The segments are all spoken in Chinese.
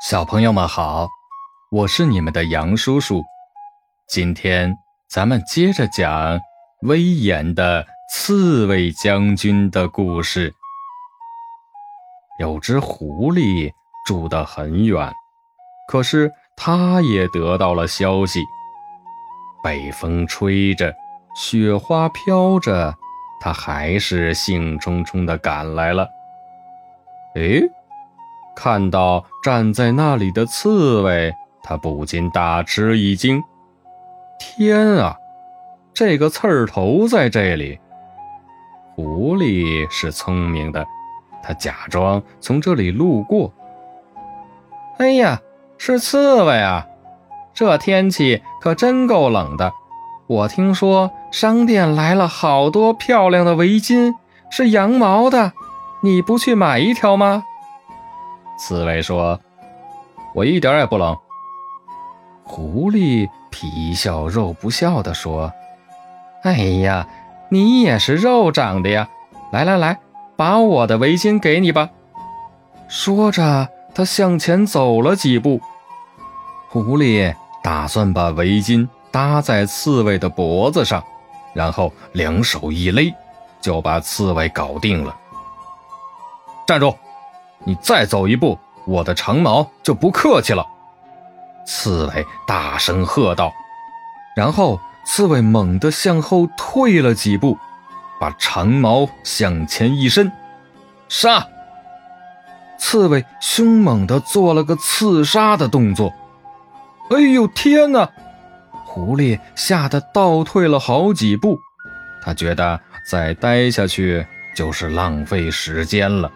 小朋友们好，我是你们的杨叔叔。今天咱们接着讲威严的刺猬将军的故事。有只狐狸住得很远，可是它也得到了消息。北风吹着，雪花飘着，它还是兴冲冲地赶来了。诶。看到站在那里的刺猬，他不禁大吃一惊。天啊，这个刺儿头在这里！狐狸是聪明的，他假装从这里路过。哎呀，是刺猬啊！这天气可真够冷的。我听说商店来了好多漂亮的围巾，是羊毛的，你不去买一条吗？刺猬说：“我一点也不冷。”狐狸皮笑肉不笑地说：“哎呀，你也是肉长的呀！来来来，把我的围巾给你吧。”说着，他向前走了几步。狐狸打算把围巾搭在刺猬的脖子上，然后两手一勒，就把刺猬搞定了。站住！你再走一步，我的长矛就不客气了。”刺猬大声喝道。然后，刺猬猛地向后退了几步，把长矛向前一伸，杀！刺猬凶猛地做了个刺杀的动作。哎呦天哪！狐狸吓得倒退了好几步，他觉得再待下去就是浪费时间了。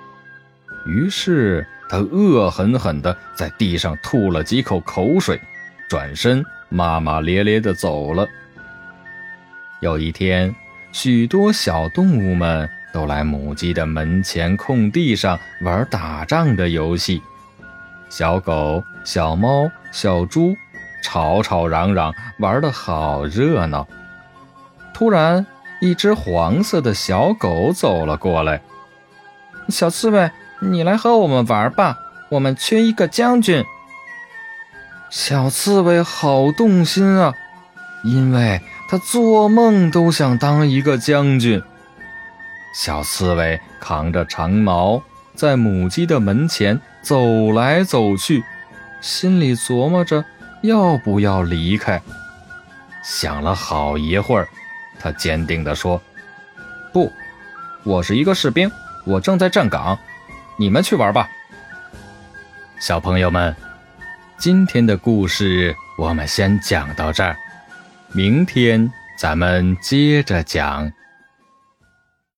于是他恶狠狠地在地上吐了几口口水，转身骂骂咧咧地走了。有一天，许多小动物们都来母鸡的门前空地上玩打仗的游戏，小狗、小猫、小猪吵吵嚷嚷，玩得好热闹。突然，一只黄色的小狗走了过来，小刺猬。你来和我们玩吧，我们缺一个将军。小刺猬好动心啊，因为他做梦都想当一个将军。小刺猬扛着长矛，在母鸡的门前走来走去，心里琢磨着要不要离开。想了好一会儿，他坚定地说：“不，我是一个士兵，我正在站岗。”你们去玩吧，小朋友们。今天的故事我们先讲到这儿，明天咱们接着讲。